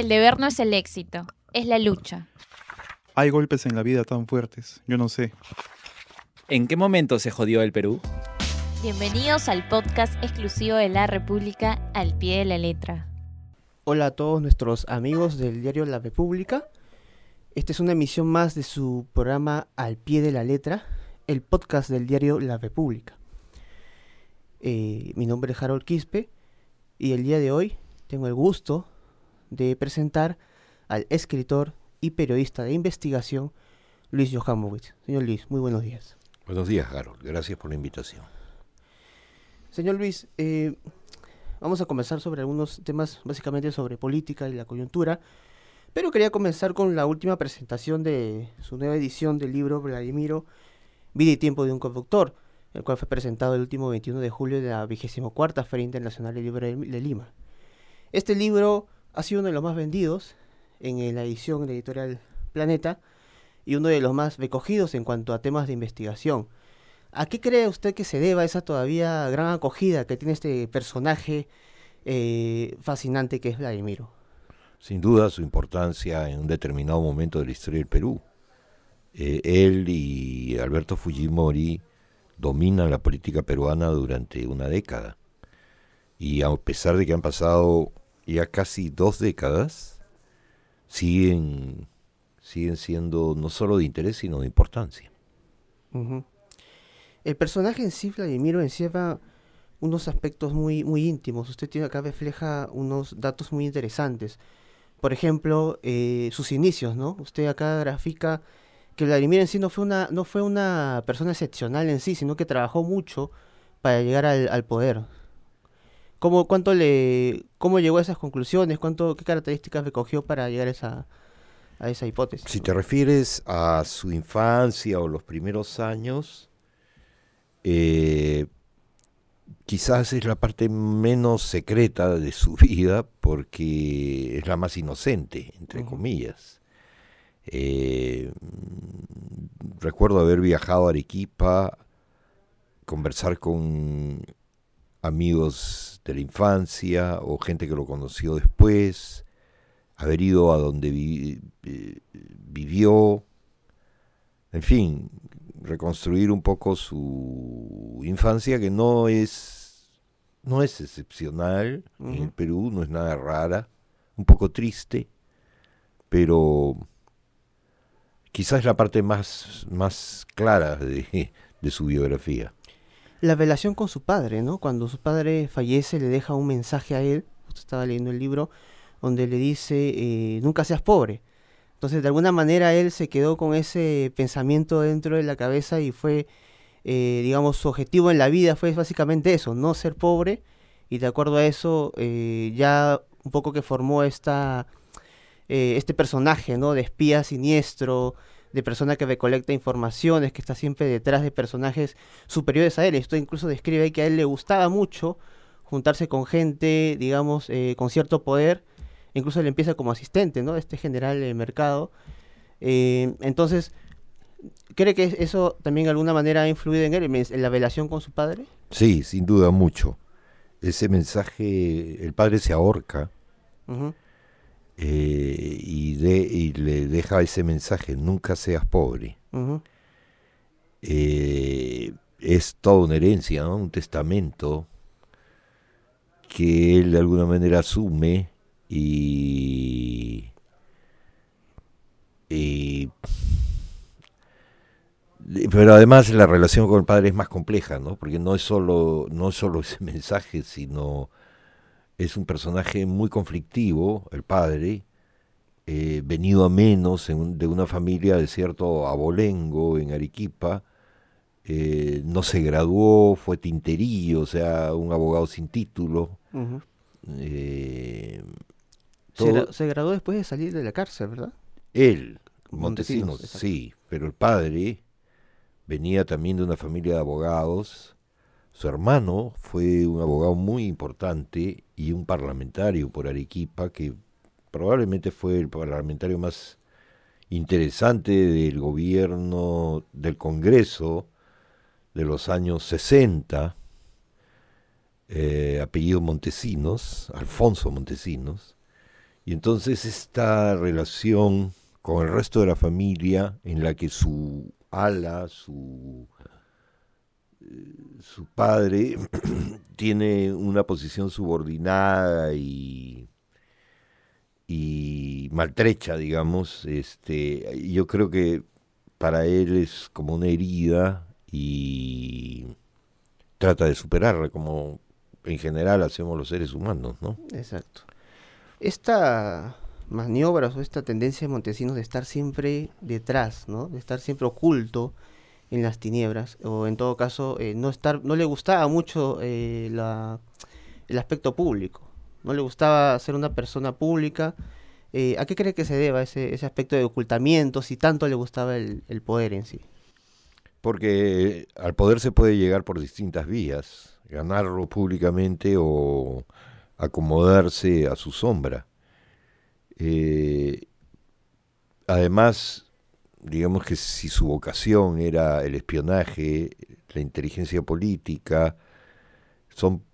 el deber no es el éxito, es la lucha. Hay golpes en la vida tan fuertes, yo no sé. ¿En qué momento se jodió el Perú? Bienvenidos al podcast exclusivo de la República al pie de la letra. Hola a todos nuestros amigos del diario La República. Esta es una emisión más de su programa Al pie de la letra, el podcast del diario La República. Eh, mi nombre es Harold Quispe y el día de hoy tengo el gusto de presentar al escritor y periodista de investigación Luis Johamowitz. Señor Luis, muy buenos días. Buenos días, Harold. Gracias por la invitación. Señor Luis, eh, vamos a comenzar sobre algunos temas básicamente sobre política y la coyuntura, pero quería comenzar con la última presentación de su nueva edición del libro Vladimiro, Vida y Tiempo de un Conductor, el cual fue presentado el último 21 de julio de la 24 Feria Internacional del Libro de Lima. Este libro ha sido uno de los más vendidos en la edición de editorial Planeta y uno de los más recogidos en cuanto a temas de investigación. ¿A qué cree usted que se deba esa todavía gran acogida que tiene este personaje eh, fascinante que es Vladimiro? Sin duda su importancia en un determinado momento de la historia del Perú. Eh, él y Alberto Fujimori dominan la política peruana durante una década. Y a pesar de que han pasado ya casi dos décadas, siguen, siguen siendo no solo de interés, sino de importancia. El personaje en sí, Vladimiro, encierra unos aspectos muy, muy íntimos. Usted tiene acá refleja unos datos muy interesantes. Por ejemplo, eh, sus inicios, ¿no? Usted acá grafica que Vladimir en sí no fue una, no fue una persona excepcional en sí, sino que trabajó mucho para llegar al poder. ¿Cómo, cuánto le, ¿Cómo llegó a esas conclusiones? ¿Cuánto, ¿Qué características recogió para llegar a esa, a esa hipótesis? Si te refieres a su infancia o los primeros años, eh, quizás es la parte menos secreta de su vida porque es la más inocente, entre comillas. Eh, recuerdo haber viajado a Arequipa, conversar con amigos de la infancia o gente que lo conoció después, haber ido a donde eh, vivió, en fin, reconstruir un poco su infancia que no es no es excepcional. En el Perú, no es nada rara, un poco triste, pero quizás es la parte más, más clara de su biografía la relación con su padre, ¿no? Cuando su padre fallece le deja un mensaje a él, usted estaba leyendo el libro, donde le dice, eh, nunca seas pobre. Entonces, de alguna manera, él se quedó con ese pensamiento dentro de la cabeza y fue, eh, digamos, su objetivo en la vida fue básicamente eso, no ser pobre. Y de acuerdo a eso, eh, ya un poco que formó esta, este personaje, ¿no? De espía siniestro, de persona que recolecta informaciones, que está siempre detrás de personajes superiores a él. Esto incluso describe que a él le gustaba mucho juntarse con gente, digamos, eh, con cierto poder. Incluso él empieza como asistente, ¿no? Este general de mercado. Eh, entonces, ¿cree que eso también de alguna manera ha influido en él, en la relación con su padre? Sí, sin duda mucho. Ese mensaje, el padre se ahorca. Eh, y, y, le deja ese mensaje, nunca seas pobre. Eh, es toda una herencia, un testamento que él de alguna manera asume y, pero además la relación con el padre es más compleja, ¿no? Porque no es solo no es solo ese mensaje, sino es un personaje muy conflictivo, el padre, eh, venido a menos de una familia de cierto abolengo en Arequipa, eh, no se graduó, fue tinterillo, o sea, un abogado sin título. Eh, se, graduó después de salir de la cárcel, ¿verdad? Él, Montesinos, sí, pero el padre venía también de una familia de abogados su hermano fue un abogado muy importante y un parlamentario por Arequipa, que probablemente fue el parlamentario más interesante del gobierno del Congreso de los años 60, eh, apellido Montesinos, Alfonso Montesinos, Y entonces esta relación con el resto de la familia en la que su ala, su, su padre tiene una posición subordinada y, y maltrecha, digamos, este, yo creo que para él es como una herida y trata de superarla como en general hacemos los seres humanos, ¿no? Exacto. Esta maniobra o esta tendencia de Montesinos de estar siempre detrás, ¿no? De estar siempre oculto en las tinieblas, o en todo caso, eh, no estar, no le gustaba mucho eh, la, el aspecto público, no le gustaba ser una persona pública. Eh, ¿A qué cree que se deba ese, ese aspecto de ocultamiento si tanto le gustaba el, poder en sí? Porque al poder se puede llegar por distintas vías, ganarlo públicamente o acomodarse a su sombra. Además, digamos que si su vocación era el espionaje, la inteligencia política, son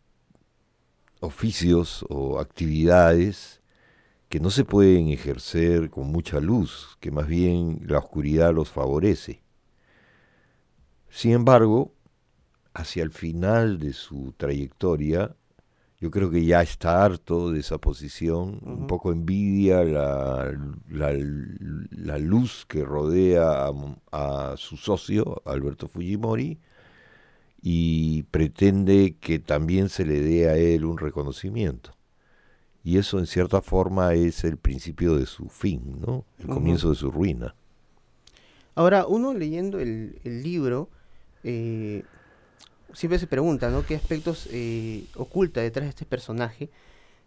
oficios o actividades que no se pueden ejercer con mucha luz, que más bien la oscuridad los favorece. Sin embargo, hacia el final de su trayectoria, yo creo que ya está harto de esa posición, un poco envidia la, la, luz que rodea a, a, su socio, Alberto Fujimori, y pretende que también se le dé a él un reconocimiento. Y eso en cierta forma es el principio de su fin, ¿no? El comienzo de su ruina. Ahora, uno leyendo el, el libro, eh, siempre se pregunta, ¿no? ¿Qué aspectos eh, oculta detrás de este personaje?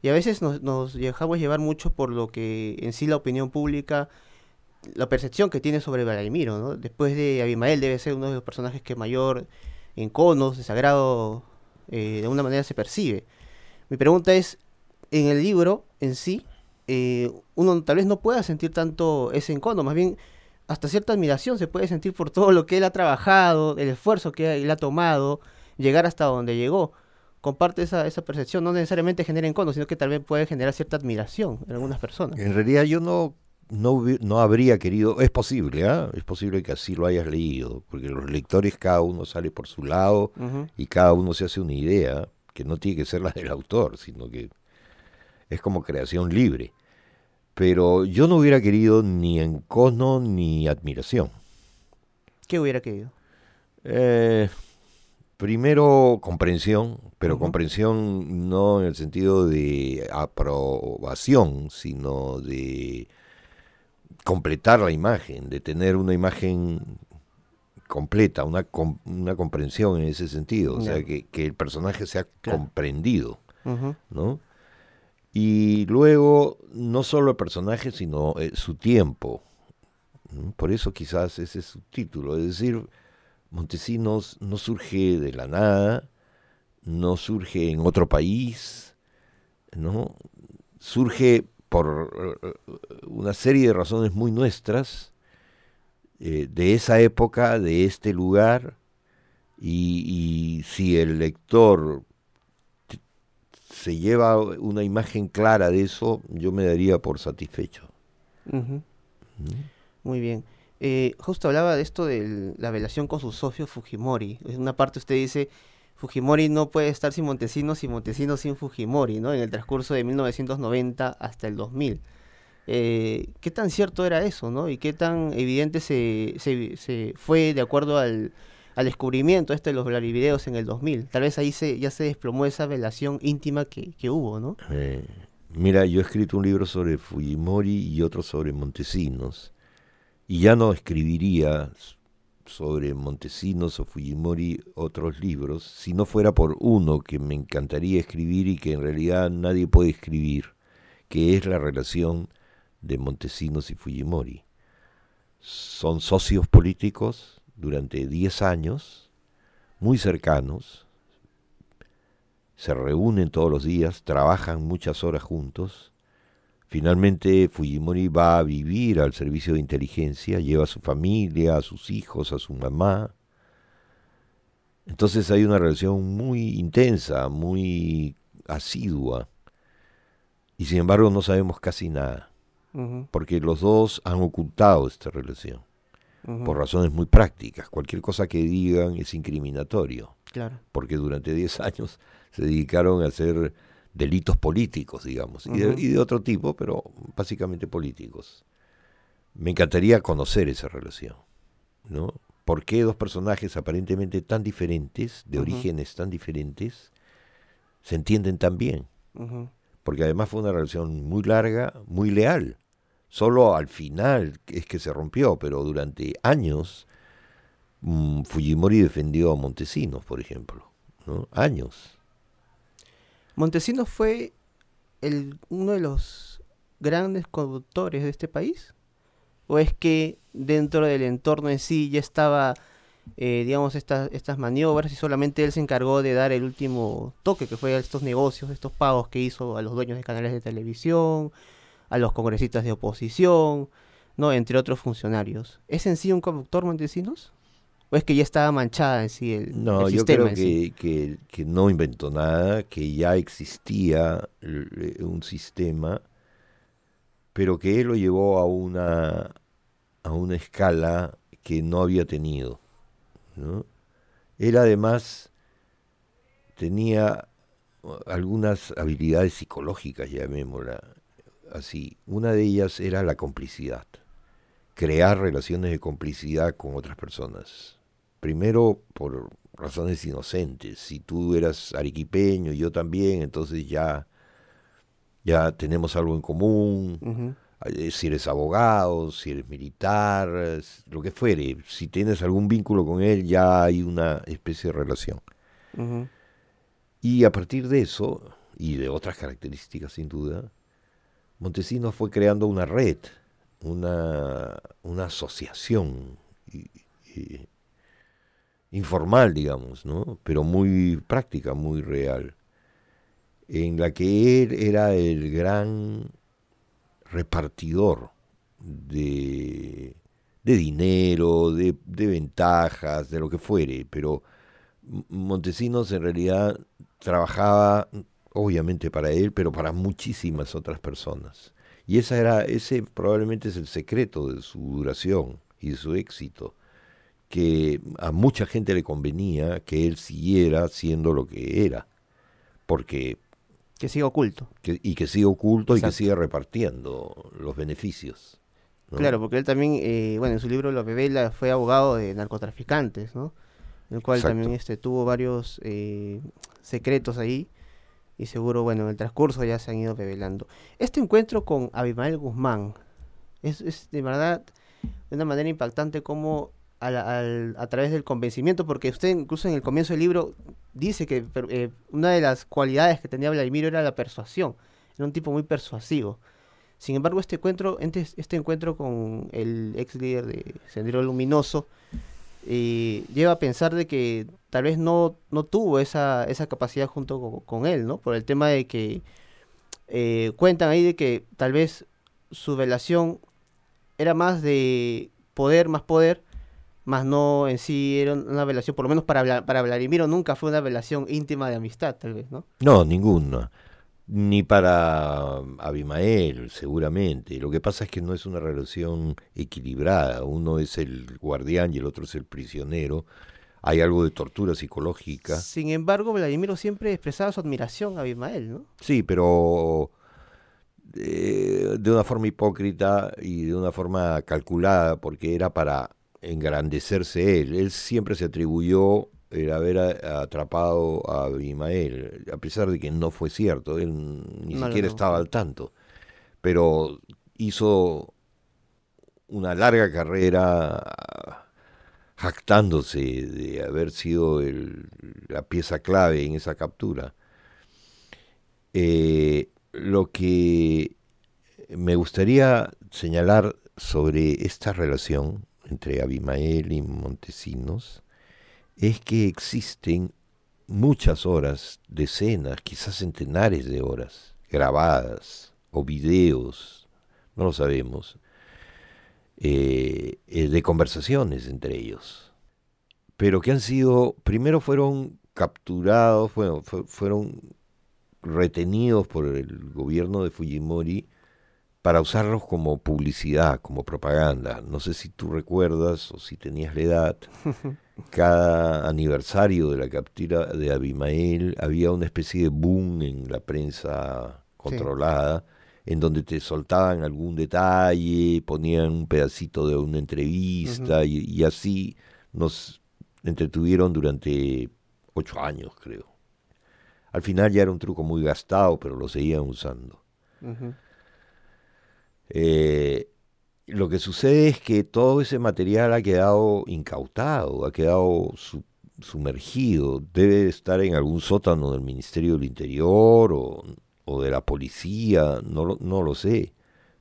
Y a veces nos, dejamos llevar mucho por lo que en sí la opinión pública, la percepción que tiene sobre Vladimiro, ¿no? Después de Abimael debe ser uno de los personajes que mayor enconos, desagrado, eh, de alguna manera se percibe. Mi pregunta es, en el libro en sí, eh, uno tal vez no pueda sentir tanto ese encono, más bien hasta cierta admiración se puede sentir por todo lo que él ha trabajado, el esfuerzo que él ha tomado, llegar hasta donde llegó. Comparte esa, esa percepción, no necesariamente genera encono, sino que tal vez puede generar cierta admiración en algunas personas. En realidad yo no, no, no habría querido, es posible, ¿eh? es posible que así lo hayas leído, porque los lectores cada uno sale por su lado uh -huh. y cada uno se hace una idea que no tiene que ser la del autor, sino que es como creación libre. Pero yo no hubiera querido ni encono ni admiración. ¿Qué hubiera querido? Eh, Primero, comprensión, pero uh -huh. comprensión no en el sentido de aprobación, sino de completar la imagen, de tener una imagen completa, una, una comprensión en ese sentido, o sea, que, que, el personaje sea claro. comprendido, uh -huh. ¿no? Y luego, no solo el personaje, sino eh, su tiempo. Por eso quizás ese es su título, es decir, Montesinos no surge de la nada, no surge en otro país, ¿no? Surge por una serie de razones muy nuestras, eh, de esa época, de este lugar, y, y si el lector se lleva una imagen clara de eso, yo me daría por satisfecho. Uh -huh. ¿Mm? Muy bien. Eh, justo hablaba de esto de la relación con su socio Fujimori. En una parte usted dice, Fujimori no puede estar sin Montesinos y Montesinos sin Fujimori, ¿no? En el transcurso de 1990 hasta el 2000. Eh, ¿Qué tan cierto era eso, no? Y qué tan evidente se, fue de acuerdo al, descubrimiento este de los Vladivideos en el 2000. Tal vez ahí se, ya se desplomó esa relación íntima que, que hubo, ¿no? Eh, mira, yo he escrito un libro sobre Fujimori y otro sobre Montesinos y ya no escribiría sobre Montesinos o Fujimori otros libros si no fuera por uno que me encantaría escribir y que en realidad nadie puede escribir, que es la relación de Montesinos y Fujimori. Son socios políticos durante 10 años, muy cercanos, se reúnen todos los días, trabajan muchas horas juntos, Finalmente Fujimori va a vivir al servicio de inteligencia, lleva a su familia, a sus hijos, a su mamá. Entonces hay una relación muy intensa, muy asidua. Y sin embargo no sabemos casi nada, porque los dos han ocultado esta relación, por razones muy prácticas. Cualquier cosa que digan es incriminatorio, Claro. porque durante 10 años se dedicaron a hacer delitos políticos, digamos, y, de, Ujú. y de otro tipo, pero básicamente políticos. Me encantaría conocer esa relación, ¿no? ¿Por qué dos personajes aparentemente tan diferentes, de orígenes tan diferentes, se entienden tan bien? Porque además fue una relación muy larga, muy leal. Solo al final es que se rompió, pero durante años mm, Fujimori defendió a Montesinos, por ejemplo, ¿no? Años. Montesinos fue uno de los grandes conductores de este país? ¿O es que dentro del entorno en sí ya estaba, eh, digamos, estas maniobras y solamente él se encargó de dar el último toque, que fue a estos negocios, estos pagos que hizo a los dueños de canales de televisión, a los congresistas de oposición, ¿no? entre otros funcionarios? ¿Es en sí un conductor Montesinos? ¿O es que ya estaba manchada en sí el, No, el yo sistema creo sí? que, que- que no inventó nada, que ya existía un sistema, pero que él lo llevó a una, a una escala que no había tenido. ¿no? Él además tenía algunas habilidades psicológicas, llamémosla así. Una de ellas era la complicidad, crear relaciones de complicidad con otras personas. Primero por razones inocentes. Si tú eras arequipeño y yo también, entonces ya, ya tenemos algo en común. Eh, Si eres abogado, si eres militar, lo que fuere. Si tienes algún vínculo con él, ya hay una especie de relación. Y a partir de eso, y de otras características sin duda, Montesinos fue creando una red, una, una asociación y- y- informal, digamos, ¿no? pero muy práctica, muy real, en la que él era el gran repartidor de, de dinero, de, de ventajas, de lo que fuere, pero Montesinos en realidad trabajaba obviamente para él, pero para muchísimas otras personas. Y esa era, ese probablemente es el secreto de su duración y de su éxito, que a mucha gente le convenía que él siguiera siendo lo que era, porque Que siga oculto. que- y que siga oculto y que siga repartiendo los beneficios. ¿no? Claro, porque él también, eh, bueno, en su libro lo revela, fue abogado de narcotraficantes, ¿no? El cual Exacto. también este, tuvo varios eh, secretos ahí y seguro, bueno, en el transcurso ya se han ido revelando. Este encuentro con Abimael Guzmán es, es de verdad de una manera impactante como a, través del convencimiento, porque usted incluso en el comienzo del libro dice que eh, una de las cualidades que tenía Vladimiro era la persuasión, era un tipo muy persuasivo. Sin embargo, este encuentro, este, este encuentro con el ex líder de Sendero Luminoso eh, lleva a pensar de que tal vez no, no tuvo esa, esa capacidad junto co- con, él, ¿no? Por el tema de que eh, cuentan ahí de que tal vez su relación era más de poder, más poder, más no en sí era una relación, por lo menos para, para Vladimiro nunca fue una relación íntima de amistad, tal vez, ¿no? No, ninguna. Ni para Abimael, seguramente. Lo que pasa es que no es una relación equilibrada. Uno es el guardián y el otro es el prisionero. Hay algo de tortura psicológica. Sin embargo, Vladimiro siempre expresaba su admiración a Abimael, ¿no? Sí, pero eh, de una forma hipócrita y de una forma calculada, porque era para engrandecerse él. Él siempre se atribuyó el haber atrapado a Abimael, a pesar de que no fue cierto, él ni no, siquiera no. estaba al tanto. Pero hizo una larga carrera jactándose de haber sido el- la pieza clave en esa captura. Eh, lo que me gustaría señalar sobre esta relación entre Abimael y Montesinos es que existen muchas horas, decenas, quizás centenares de horas grabadas o videos, no lo sabemos, eh, de conversaciones entre ellos, pero que han sido, primero fueron capturados, bueno, fue- fueron retenidos por el gobierno de Fujimori para usarlos como publicidad, como propaganda. No sé si tú recuerdas o si tenías la edad, cada aniversario de la captura de Abimael había una especie de boom en la prensa controlada, en donde te soltaban algún detalle, ponían un pedacito de una entrevista y, y así nos entretuvieron durante ocho años, creo. Al final ya era un truco muy gastado, pero lo seguían usando. Eh, lo que sucede es que todo ese material ha quedado incautado, ha quedado sumergido, debe estar en algún sótano del Ministerio del Interior o, de la policía, no, no lo sé,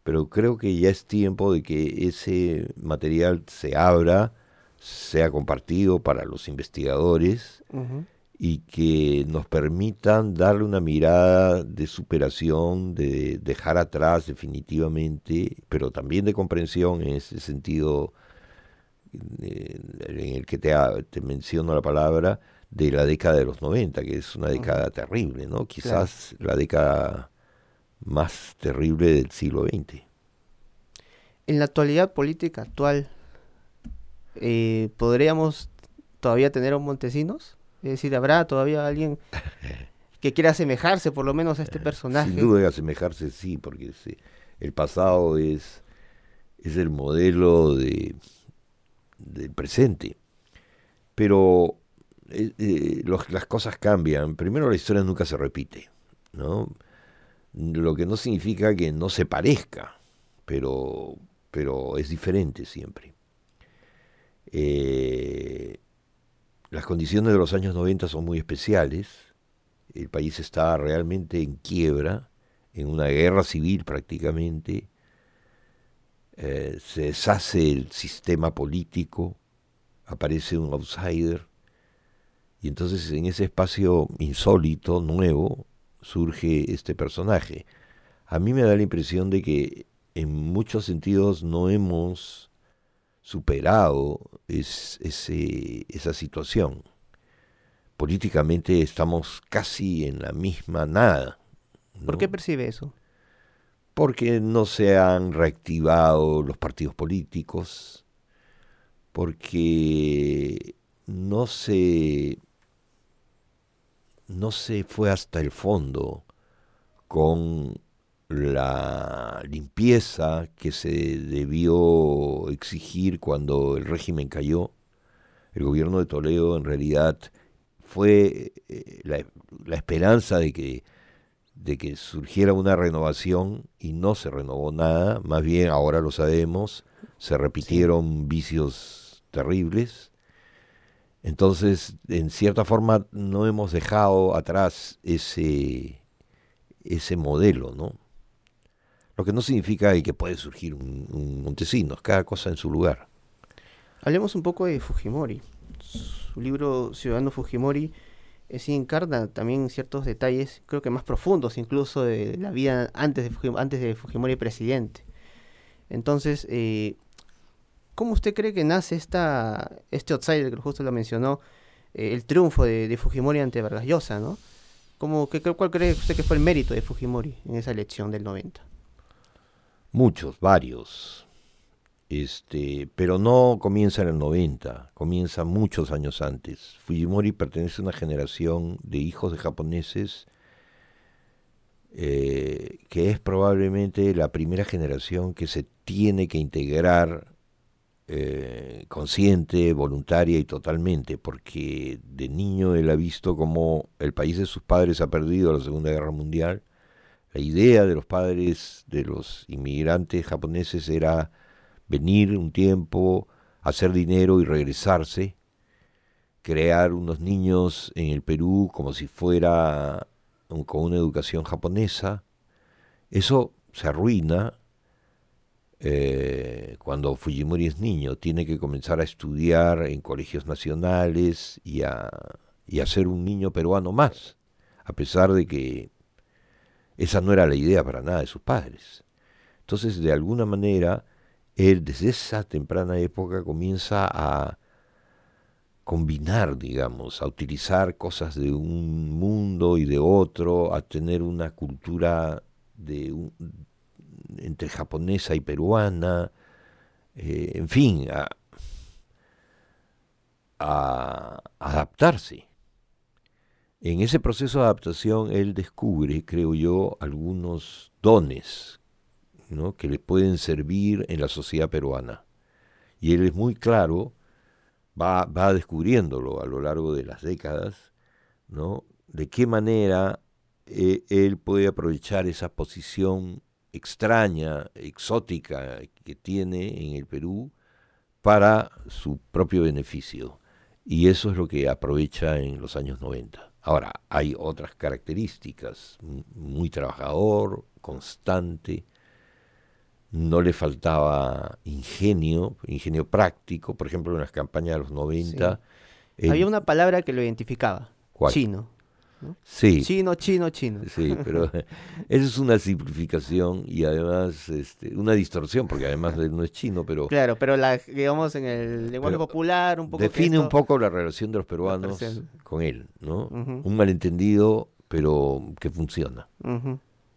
pero creo que ya es tiempo de que ese material se abra, sea compartido para los investigadores y que nos permitan darle una mirada de superación, de dejar atrás definitivamente, pero también de comprensión en ese sentido en el que te, te menciono la palabra, de la década de los 90, que es una década terrible, ¿no? Quizás la década más terrible del siglo XX. En la actualidad política actual, eh, ¿podríamos todavía tener un Montesinos? Es decir, ¿habrá todavía alguien que quiera asemejarse por lo menos a este personaje? Sin duda asemejarse sí, porque el pasado es, es el modelo de, del presente. Pero eh, eh, las cosas cambian. Primero la historia nunca se repite, ¿no? Lo que no significa que no se parezca, pero, pero es diferente siempre. Eh, las condiciones de los años 90 son muy especiales. El país está realmente en quiebra, en una guerra civil prácticamente. Eh, se deshace el sistema político, aparece un outsider. Y entonces en ese espacio insólito, nuevo, surge este personaje. A mí me da la impresión de que en muchos sentidos no hemos superado es, ese, esa situación. Políticamente estamos casi en la misma nada. ¿Por qué percibe eso? Porque no se han reactivado los partidos políticos, porque no se, no se fue hasta el fondo con la limpieza que se debió exigir cuando el régimen cayó. El gobierno de Toledo en realidad fue eh, la, esperanza de que, de que surgiera una renovación y no se renovó nada, más bien ahora lo sabemos, se repitieron vicios terribles. Entonces, en cierta forma, no hemos dejado atrás ese, ese modelo, ¿no? Lo que no significa que puede surgir un, Montesinos, cada cosa en su lugar. Hablemos un poco de Fujimori. Su libro Ciudadano Fujimori eh, encarna también ciertos detalles, creo que más profundos incluso de la vida antes de Fujimori, antes de Fujimori presidente. Entonces, eh, ¿cómo usted cree que nace esta, este outsider que justo lo mencionó, eh, el triunfo de, Fujimori ante Vargas Llosa, ¿no? ¿Cómo, qué, ¿Cuál cree usted que fue el mérito de Fujimori en esa elección del 90? Muchos, varios. Este, pero no comienza en el 90, comienza muchos años antes. Fujimori pertenece a una generación de hijos de japoneses eh, que es probablemente la primera generación que se tiene que integrar eh, consciente, voluntaria y totalmente, porque de niño él ha visto como el país de sus padres ha perdido la Segunda Guerra Mundial la idea de los padres de los inmigrantes japoneses era venir un tiempo, hacer dinero y regresarse, crear unos niños en el Perú como si fuera con una educación japonesa. Eso se arruina eh, cuando Fujimori es niño, tiene que comenzar a estudiar en colegios nacionales y a, y a ser un niño peruano más, a pesar de que esa no era la idea para nada de sus padres. Entonces, de alguna manera, él desde esa temprana época comienza a combinar, digamos, a utilizar cosas de un mundo y de otro, a tener una cultura de entre japonesa y peruana, eh, en fin, a adaptarse. En ese proceso de adaptación él descubre, creo yo, algunos dones ¿no? que le pueden servir en la sociedad peruana. Y él es muy claro, va, va descubriéndolo a lo largo de las décadas, ¿no? de qué manera eh, él puede aprovechar esa posición extraña, exótica que tiene en el Perú para su propio beneficio. Y eso es lo que aprovecha en los años 90. Ahora, hay otras características, muy trabajador, constante, no le faltaba ingenio, ingenio práctico, por ejemplo, en las campañas de los 90. él- Había una palabra que lo identificaba. ¿Cuál? Chino. Sí, Chino, chino, chino. Sí, pero eso es una simplificación y además este, una distorsión, porque además él no es chino, pero Claro, pero la, digamos en el lenguaje popular un poco define un poco la relación de los peruanos con él, ¿no? Un malentendido, pero que funciona.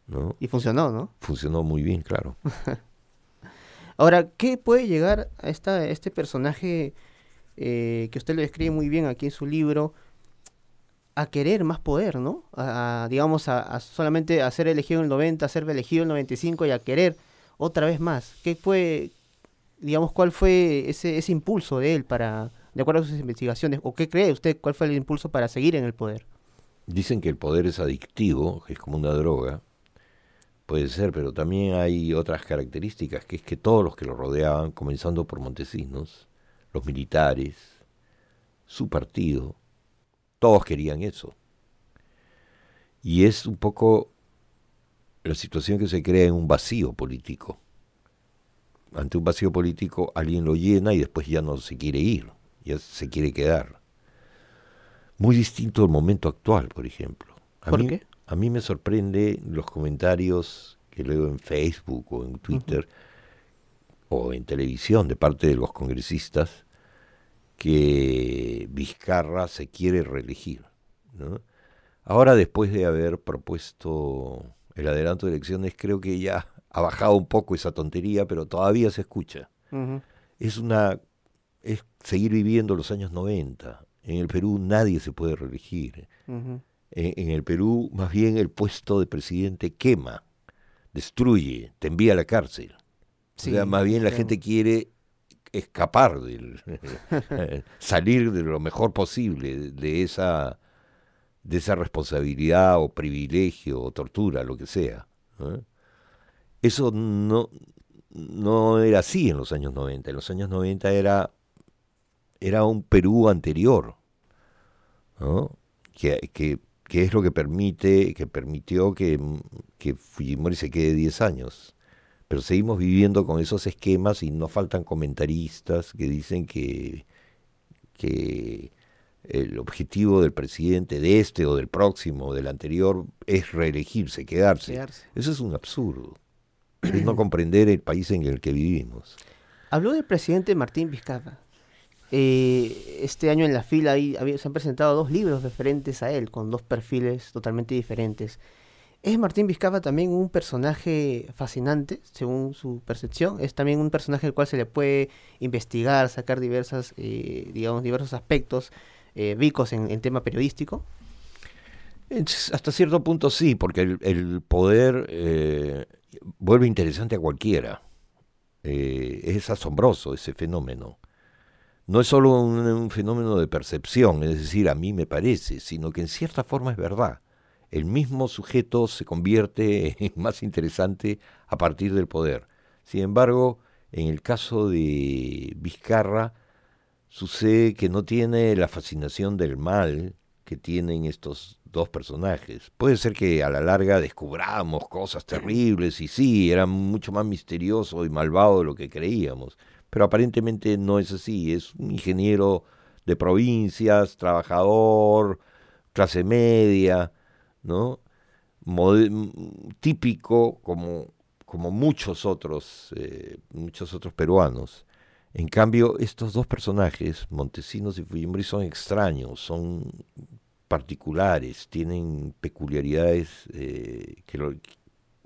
¿no? Y funcionó, ¿no? Funcionó muy bien, claro. Ahora, ¿qué puede llegar a esta, este personaje eh, que usted lo describe muy bien aquí en su libro a querer más poder, ¿no? A, digamos, a, a solamente a ser elegido en el 90, a ser elegido en el 95 y a querer otra vez más. ¿Qué fue, digamos, cuál fue ese, ese impulso de él para, de acuerdo a sus investigaciones, o qué cree usted, cuál fue el impulso para seguir en el poder? Dicen que el poder es adictivo, que es como una droga. Puede ser, pero también hay otras características, que es que todos los que lo rodeaban, comenzando por Montesinos, los militares, su partido, todos querían eso. Y es un poco la situación que se crea en un vacío político. Ante un vacío político alguien lo llena y después ya no se quiere ir, ya se quiere quedar. Muy distinto al momento actual, por ejemplo. A ¿Por mí, qué? A mí me sorprende los comentarios que leo en Facebook o en Twitter o en televisión de parte de los congresistas que Vizcarra se quiere reelegir. ¿no? Ahora, después de haber propuesto el adelanto de elecciones, creo que ya ha bajado un poco esa tontería, pero todavía se escucha. Es una es seguir viviendo los años 90. En el Perú nadie se puede reelegir. En, en el Perú, más bien el puesto de presidente quema, destruye, te envía a la cárcel. Sí, o sea, más bien la gente quiere escapar del salir de lo mejor posible de esa de esa responsabilidad o privilegio o tortura, lo que sea. ¿eh? Eso no, no era así en los años 90. En los años 90 era, era un Perú anterior, ¿no? que, que, que es lo que permite, que permitió que, que Fujimori se quede 10 años. Pero seguimos viviendo con esos esquemas y no faltan comentaristas que dicen que, que el objetivo del presidente, de este o del próximo o del anterior, es reelegirse, quedarse. Quedarse. Eso es un absurdo. Es no comprender el país en el que vivimos. Habló del presidente Martín Vizcarra. Eh, este año en la fila ahí había- se han presentado dos libros referentes a él, con dos perfiles totalmente diferentes. ¿Es Martín Vizcarra también un personaje fascinante, según su percepción? ¿Es también un personaje al cual se le puede investigar, sacar diversas, eh, digamos, diversos aspectos eh, en, en tema periodístico? Hasta cierto punto sí, porque el, el poder eh, vuelve interesante a cualquiera. Eh, es asombroso ese fenómeno. No es solo un, un fenómeno de percepción, es decir, a mí me parece, sino que en cierta forma es verdad. El mismo sujeto se convierte en más interesante a partir del poder. Sin embargo, en el caso de Vizcarra, sucede que no tiene la fascinación del mal que tienen estos dos personajes. Puede ser que a la larga descubramos cosas terribles y sí, era mucho más misterioso y malvado de lo que creíamos, pero aparentemente no es así, es un ingeniero de provincias, trabajador, clase media, ¿no? Típico como, como muchos otros, eh, muchos otros peruanos. En cambio, estos dos personajes, Montesinos y Fujimori, son extraños, son particulares, tienen peculiaridades eh, que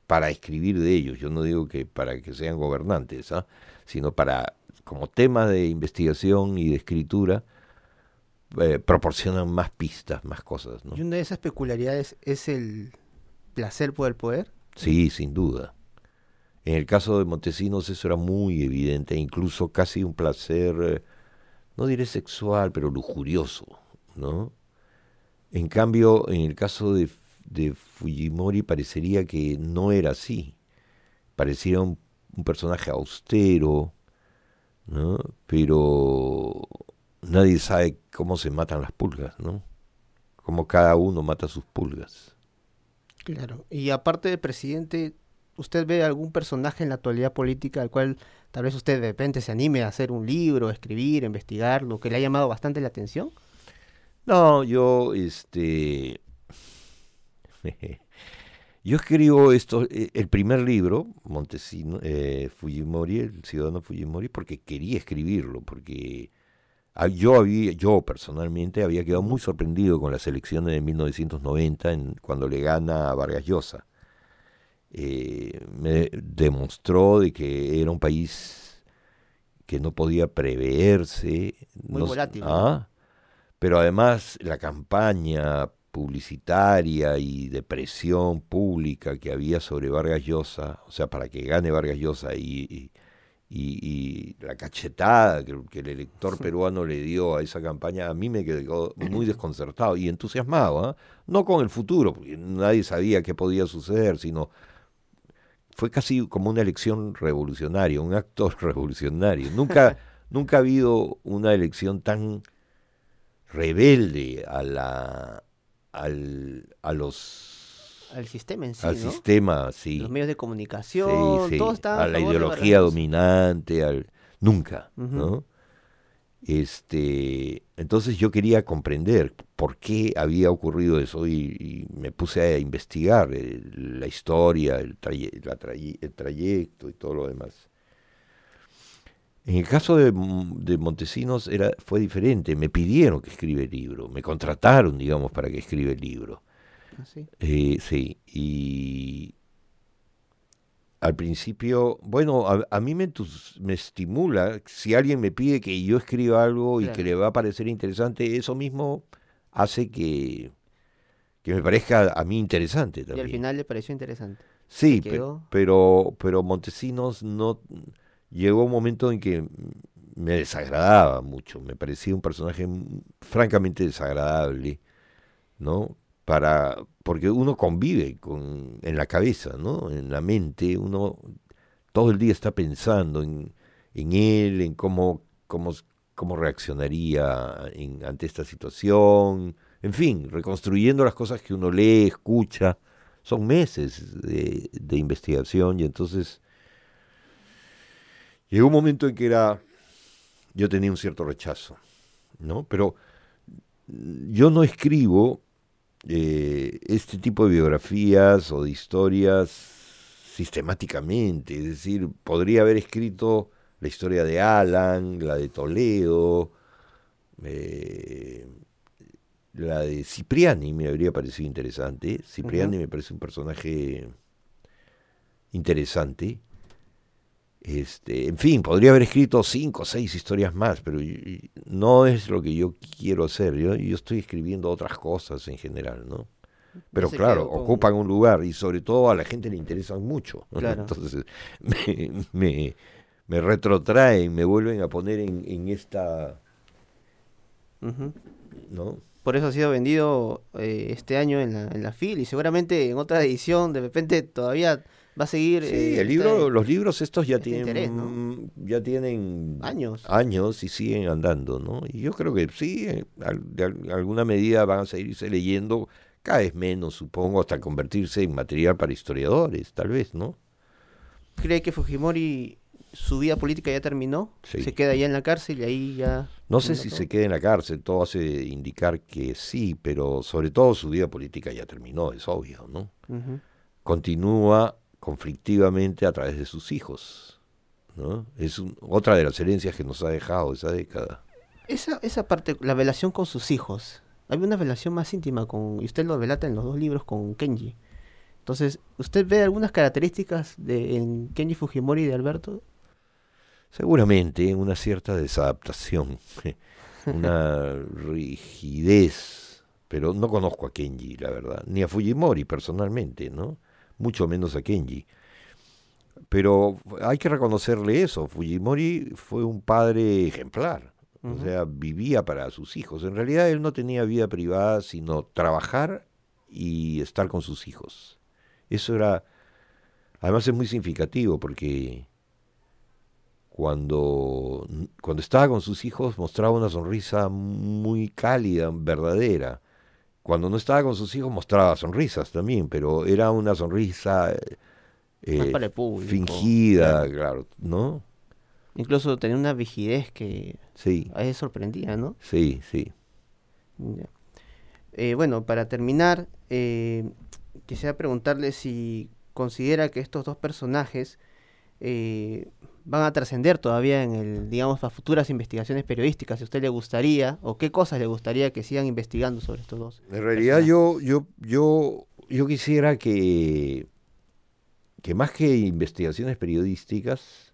para escribir de ellos. Yo no digo que para que sean gobernantes, ¿ah? sino para, como temas de investigación y de escritura, eh, proporcionan más pistas, más cosas. ¿no? Y una de esas peculiaridades es el placer por el poder. Sí, sin duda. En el caso de Montesinos eso era muy evidente, incluso casi un placer, eh, no diré sexual, pero lujurioso, ¿no? En cambio, en el caso de, de Fujimori parecería que no era así. Pareciera un, un personaje austero, ¿no? Pero nadie sabe cómo se matan las pulgas, ¿no? Cómo cada uno mata sus pulgas. Claro. Y aparte del presidente, ¿usted ve algún personaje en la actualidad política al cual tal vez usted de repente se anime a hacer un libro, escribir, investigar, lo que le ha llamado bastante la atención? No, yo, este, yo escribo esto, eh, el primer libro, Montesino, eh, Fujimori, el ciudadano Fujimori, porque quería escribirlo, porque yo había, yo personalmente había quedado muy sorprendido con las elecciones de 1990, en, cuando le gana a Vargas Llosa. Eh, me demostró de que era un país que no podía preverse. Muy no volátil. ¿ah? pero además la campaña publicitaria y de presión pública que había sobre Vargas Llosa, o sea, para que gane Vargas Llosa y, y- y- y la cachetada que, que el elector peruano le dio a esa campaña, a mí me quedó muy desconcertado y entusiasmado, ¿ah? no con el futuro, porque nadie sabía qué podía suceder, sino fue casi como una elección revolucionaria, un acto revolucionario. Nunca, nunca ha habido una elección tan rebelde a la al, a los Al sistema en sí, al ¿no? sistema sí, Los medios de comunicación, sí, todo está a la ideología dominante al nunca. ¿no? este entonces yo quería comprender por qué había ocurrido eso y, y me puse a investigar eh, la historia el, traye- la traye- el trayecto y todo lo demás en el caso de, M- de Montesinos era, fue diferente. Me pidieron que escriba el libro, me contrataron, digamos, para que escriba el libro. Así. Eh, sí, y al principio, bueno, a, a mí me, me estimula, si alguien me pide que yo escriba algo y que le va a parecer interesante, eso mismo hace que, que me parezca a mí interesante Y también. al final le pareció interesante. Sí, pe- pero, pero Montesinos no llegó un momento en que me desagradaba mucho, me parecía un personaje francamente desagradable, ¿no? Para, porque uno convive con, en la cabeza, ¿no? En la mente, uno todo el día está pensando en, él, en cómo, cómo, cómo reaccionaría ante esta situación, en fin, reconstruyendo las cosas que uno lee, escucha. Son meses de, de investigación y entonces llegó un momento en que era, yo tenía un cierto rechazo, ¿no? Pero yo no escribo eh, este tipo de biografías o de historias sistemáticamente, es decir, podría haber escrito la historia de Alan, la de Toledo, eh, la de Cipriani me habría parecido interesante. Cipriani me parece un personaje interesante. Este, en fin, podría haber escrito cinco o seis historias más, pero no es lo que yo quiero hacer. Yo, yo estoy escribiendo otras cosas en general, ¿no? Pero se claro, con- ocupan un lugar y sobre todo a la gente le interesan mucho. Claro. Entonces me, me, me retrotraen, me vuelven a poner en, en esta. ¿no? Por eso ha sido vendido eh, este año en la, en la FIL y seguramente en otra edición de repente todavía va a seguir. Sí, eh, el libro, los libros estos ya este tienen, interés, ¿no? ya tienen Años. años y siguen andando, ¿no? Y yo creo que sí, eh, de al- alguna medida van a seguirse leyendo cada vez menos, supongo, hasta convertirse en material para historiadores, tal vez, ¿no? ¿Cree que Fujimori su vida política ya terminó? Sí. Se queda ya en la cárcel y ahí ya. No sé si todo? se queda en la cárcel, todo hace indicar que sí, pero sobre todo su vida política ya terminó, es obvio, ¿no? Continúa conflictivamente a través de sus hijos, ¿no? Es un- otra de las herencias que nos ha dejado esa década. Esa, esa parte, la relación con sus hijos. Hay una relación más íntima con, y usted lo relata en los dos libros con Kenji. Entonces, ¿usted ve algunas características de, en Kenji Fujimori y de Alberto? Seguramente una cierta desadaptación, una rigidez, pero no conozco a Kenji, la verdad, ni a Fujimori personalmente, ¿no? Mucho menos a Kenji. Pero hay que reconocerle eso, Fujimori fue un padre ejemplar, o sea, vivía para sus hijos. En realidad él no tenía vida privada, sino trabajar y estar con sus hijos. Eso era, además es muy significativo porque cuando, cuando estaba con sus hijos mostraba una sonrisa muy cálida, verdadera. Cuando no estaba con sus hijos mostraba sonrisas también, pero era una sonrisa eh, Más para el público, fingida, claro, ¿no? Incluso tenía una vigidez que Sí, a veces sorprendía, ¿no? sí, sí. Ya. Eh, bueno, para terminar, eh, quisiera preguntarle si considera que estos dos personajes eh, van a trascender todavía en el, digamos, a futuras investigaciones periodísticas, si a usted le gustaría, o qué cosas le gustaría que sigan investigando sobre estos dos. En realidad yo, yo, yo, yo quisiera que, que más que investigaciones periodísticas,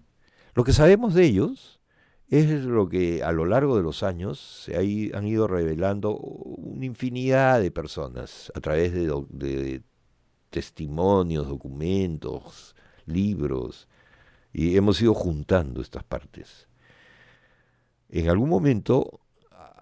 lo que sabemos de ellos es lo que a lo largo de los años se ha han ido revelando una infinidad de personas a través de testimonios, documentos, libros, y hemos ido juntando estas partes. En algún momento,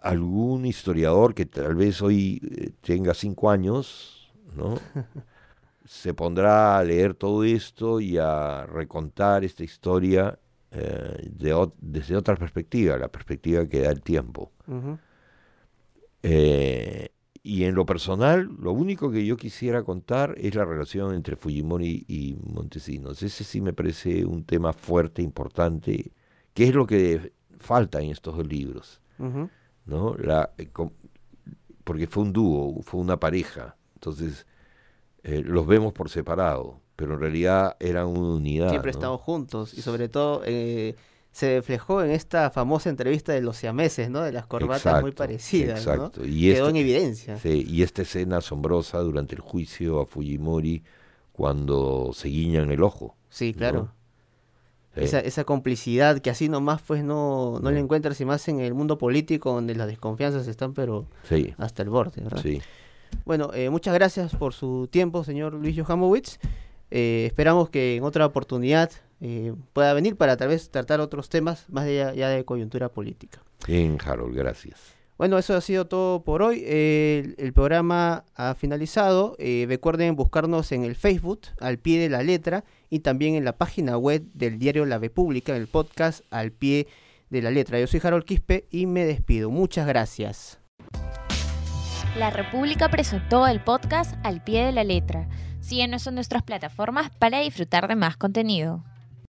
algún historiador que tal vez hoy eh, tenga cinco años, ¿no? se pondrá a leer todo esto y a recontar esta historia eh, de desde otra perspectiva, la perspectiva que da el tiempo. Eh, y en lo personal, lo único que yo quisiera contar es la relación entre Fujimori y Montesinos. Ese sí me parece un tema fuerte, importante, que es lo que falta en estos dos libros. ¿no? La, eh, porque fue un dúo, fue una pareja, entonces eh, los vemos por separado, pero en realidad eran una unidad. Siempre ¿no? estamos juntos y sobre todo eh, se reflejó en esta famosa entrevista de los siameses, ¿no? De las corbatas muy Exacto, parecidas, ¿no? exacto. Y Quedó esta- en evidencia. Sí, y esta escena asombrosa durante el juicio a Fujimori cuando se guiñan el ojo. Sí, claro. ¿no? Sí, Esa, esa complicidad que así nomás pues no, no le No. encuentras y más en el mundo político donde las desconfianzas están pero sí, hasta el borde, ¿verdad? sí. Bueno, eh, muchas gracias por su tiempo, señor Luis Johamowitz. Eh, esperamos que en otra oportunidad eh, pueda venir para tal vez tratar otros temas más ya, ya de coyuntura política. Bien, Harold, gracias. Bueno, eso ha sido todo por hoy. El, el programa ha finalizado. Eh, recuerden buscarnos en el Facebook, al pie de la letra, y también en la página web del diario La República, el podcast al pie de la letra. Yo soy Harold Quispe y me despido. Muchas gracias. La República presentó el podcast Al pie de la letra. Síguenos en nuestras plataformas para disfrutar de más contenido.